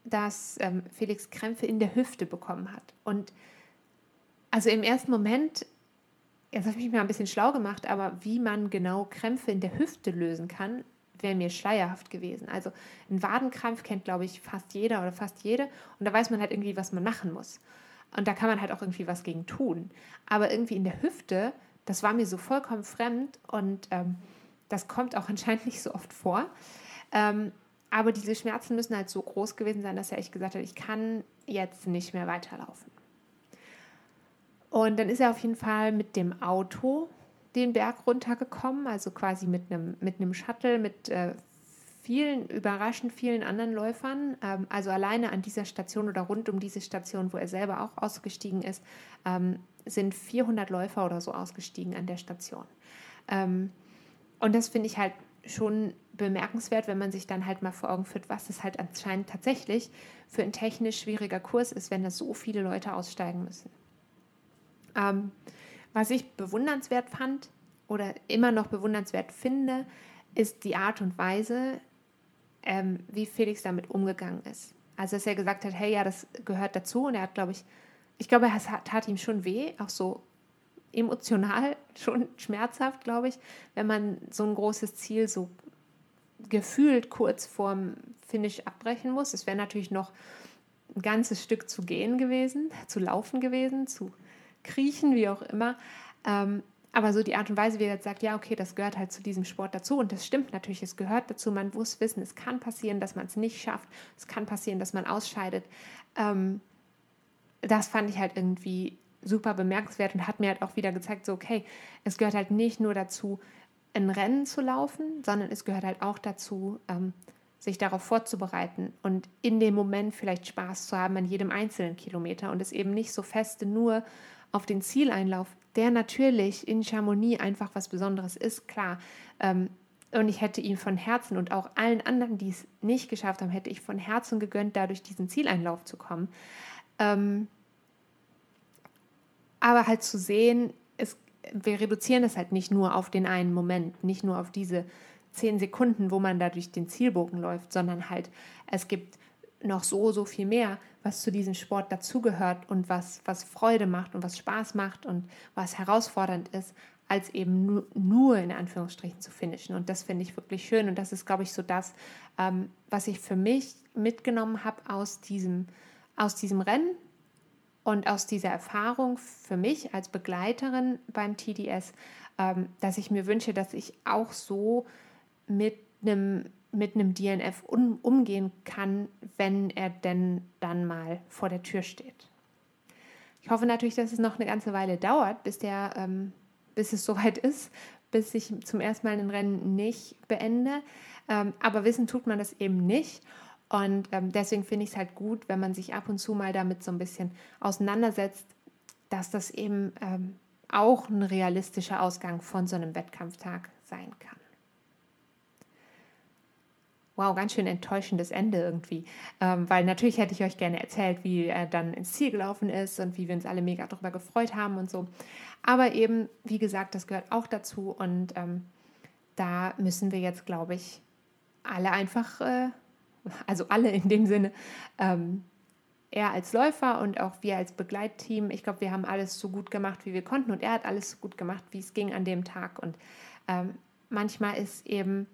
dass ähm, Felix Krämpfe in der Hüfte bekommen hat. Und also im ersten Moment, jetzt habe ich mich mal ein bisschen schlau gemacht, aber wie man genau Krämpfe in der Hüfte lösen kann, wäre mir schleierhaft gewesen. Also ein Wadenkrampf kennt, glaube ich, fast jeder oder fast jede. Und da weiß man halt irgendwie, was man machen muss. Und da kann man halt auch irgendwie was gegen tun. Aber irgendwie in der Hüfte, das war mir so vollkommen fremd und ähm, das kommt auch anscheinend nicht so oft vor. Ähm, aber diese Schmerzen müssen halt so groß gewesen sein, dass er echt gesagt hat, ich kann jetzt nicht mehr weiterlaufen. Und dann ist er auf jeden Fall mit dem Auto den Berg runtergekommen, also quasi mit einem, mit einem Shuttle, mit äh, vielen, überraschend vielen anderen Läufern. Ähm, also alleine an dieser Station oder rund um diese Station, wo er selber auch ausgestiegen ist, ähm, sind 400 Läufer oder so ausgestiegen an der Station. Ähm, und das finde ich halt schon bemerkenswert, wenn man sich dann halt mal vor Augen führt, was es halt anscheinend tatsächlich für ein technisch schwieriger Kurs ist, wenn da so viele Leute aussteigen müssen. Ähm, was ich bewundernswert fand oder immer noch bewundernswert finde, ist die Art und Weise, ähm, wie Felix damit umgegangen ist. Also, dass er gesagt hat, hey, ja, das gehört dazu. Und er hat, glaube ich, ich glaube, es tat ihm schon weh, auch so emotional schon schmerzhaft, glaube ich, wenn man so ein großes Ziel so gefühlt kurz vorm Finish abbrechen muss. Es wäre natürlich noch ein ganzes Stück zu gehen gewesen, zu laufen gewesen, zu kriechen, wie auch immer. Ähm, aber so die Art und Weise, wie er jetzt sagt, ja, okay, das gehört halt zu diesem Sport dazu. Und das stimmt natürlich, es gehört dazu. Man muss wissen, es kann passieren, dass man es nicht schafft. Es kann passieren, dass man ausscheidet. Ähm, das fand ich halt irgendwie super bemerkenswert und hat mir halt auch wieder gezeigt, so okay, es gehört halt nicht nur dazu, ein Rennen zu laufen, sondern es gehört halt auch dazu, ähm, sich darauf vorzubereiten und in dem Moment vielleicht Spaß zu haben an jedem einzelnen Kilometer und es eben nicht so feste nur auf den Zieleinlauf, der natürlich in Chamonix einfach was Besonderes ist, klar. Ähm, und ich hätte ihm von Herzen und auch allen anderen, die es nicht geschafft haben, hätte ich von Herzen gegönnt, dadurch diesen Zieleinlauf zu kommen. Ähm, aber halt zu sehen, es, wir reduzieren es halt nicht nur auf den einen Moment, nicht nur auf diese zehn Sekunden, wo man da durch den Zielbogen läuft, sondern halt es gibt noch so, so viel mehr, was zu diesem Sport dazugehört und was, was Freude macht und was Spaß macht und was herausfordernd ist, als eben nur, nur in Anführungsstrichen zu finishen. Und das finde ich wirklich schön. Und das ist, glaube ich, so das, ähm, was ich für mich mitgenommen habe aus diesem, aus diesem Rennen und aus dieser Erfahrung für mich als Begleiterin beim TDS, ähm, dass ich mir wünsche, dass ich auch so mit einem mit einem DNF um, umgehen kann, wenn er denn dann mal vor der Tür steht. Ich hoffe natürlich, dass es noch eine ganze Weile dauert, bis, der, ähm, bis es soweit ist, bis ich zum ersten Mal ein Rennen nicht beende. Ähm, aber wissen tut man das eben nicht. Und ähm, deswegen finde ich es halt gut, wenn man sich ab und zu mal damit so ein bisschen auseinandersetzt, dass das eben ähm, auch ein realistischer Ausgang von so einem Wettkampftag sein kann wow, ganz schön enttäuschendes Ende irgendwie. Ähm, weil natürlich hätte ich euch gerne erzählt, wie er dann ins Ziel gelaufen ist und wie wir uns alle mega darüber gefreut haben und so. Aber eben, wie gesagt, das gehört auch dazu und ähm, da müssen wir jetzt, glaube ich, alle einfach, äh, also alle in dem Sinne, ähm, er als Läufer und auch wir als Begleitteam, ich glaube, wir haben alles so gut gemacht, wie wir konnten und er hat alles so gut gemacht, wie es ging an dem Tag. Und ähm, manchmal ist eben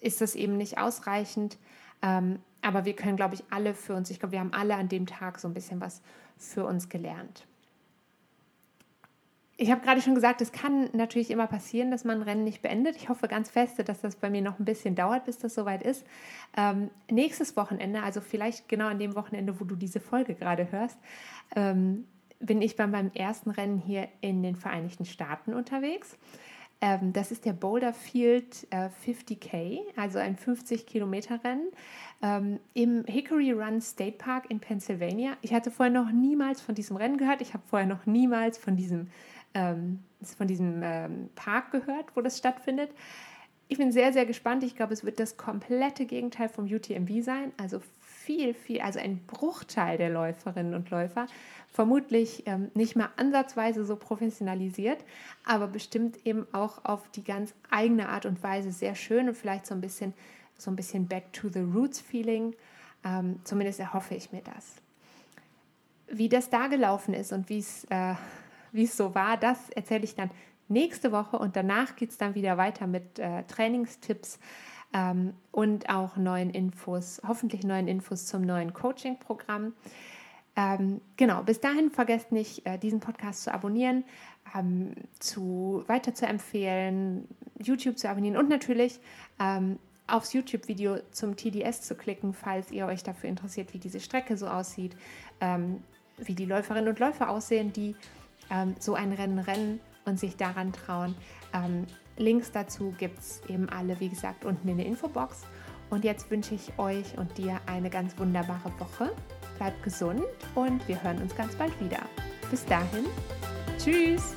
ist das eben nicht ausreichend. Ähm, aber wir können, glaube ich, alle für uns, ich glaube, wir haben alle an dem Tag so ein bisschen was für uns gelernt. Ich habe gerade schon gesagt, es kann natürlich immer passieren, dass man ein Rennen nicht beendet. Ich hoffe ganz feste, dass das bei mir noch ein bisschen dauert, bis das soweit ist. Ähm, nächstes Wochenende, also vielleicht genau an dem Wochenende, wo du diese Folge gerade hörst, ähm, bin ich bei meinem ersten Rennen hier in den Vereinigten Staaten unterwegs. Ähm, das ist der Boulder Field äh, 50K, also ein 50-Kilometer-Rennen ähm, im Hickory Run State Park in Pennsylvania. Ich hatte vorher noch niemals von diesem Rennen gehört. Ich habe vorher noch niemals von diesem, ähm, von diesem ähm, Park gehört, wo das stattfindet. Ich bin sehr, sehr gespannt. Ich glaube, es wird das komplette Gegenteil vom UTMB sein. Also viel, viel, also ein Bruchteil der Läuferinnen und Läufer vermutlich ähm, nicht mal ansatzweise so professionalisiert, aber bestimmt eben auch auf die ganz eigene Art und Weise sehr schön und vielleicht so ein bisschen, so ein bisschen Back to the Roots Feeling. Ähm, zumindest erhoffe ich mir das. Wie das da gelaufen ist und wie äh, es so war, das erzähle ich dann nächste Woche und danach geht es dann wieder weiter mit äh, Trainingstipps ähm, und auch neuen Infos, hoffentlich neuen Infos zum neuen Coaching-Programm. Ähm, genau, bis dahin vergesst nicht, äh, diesen Podcast zu abonnieren, ähm, zu, weiter zu empfehlen, YouTube zu abonnieren und natürlich ähm, aufs YouTube-Video zum TDS zu klicken, falls ihr euch dafür interessiert, wie diese Strecke so aussieht, ähm, wie die Läuferinnen und Läufer aussehen, die ähm, so ein Rennen rennen und sich daran trauen. Links dazu gibt es eben alle, wie gesagt, unten in der Infobox. Und jetzt wünsche ich euch und dir eine ganz wunderbare Woche. Bleibt gesund und wir hören uns ganz bald wieder. Bis dahin, tschüss!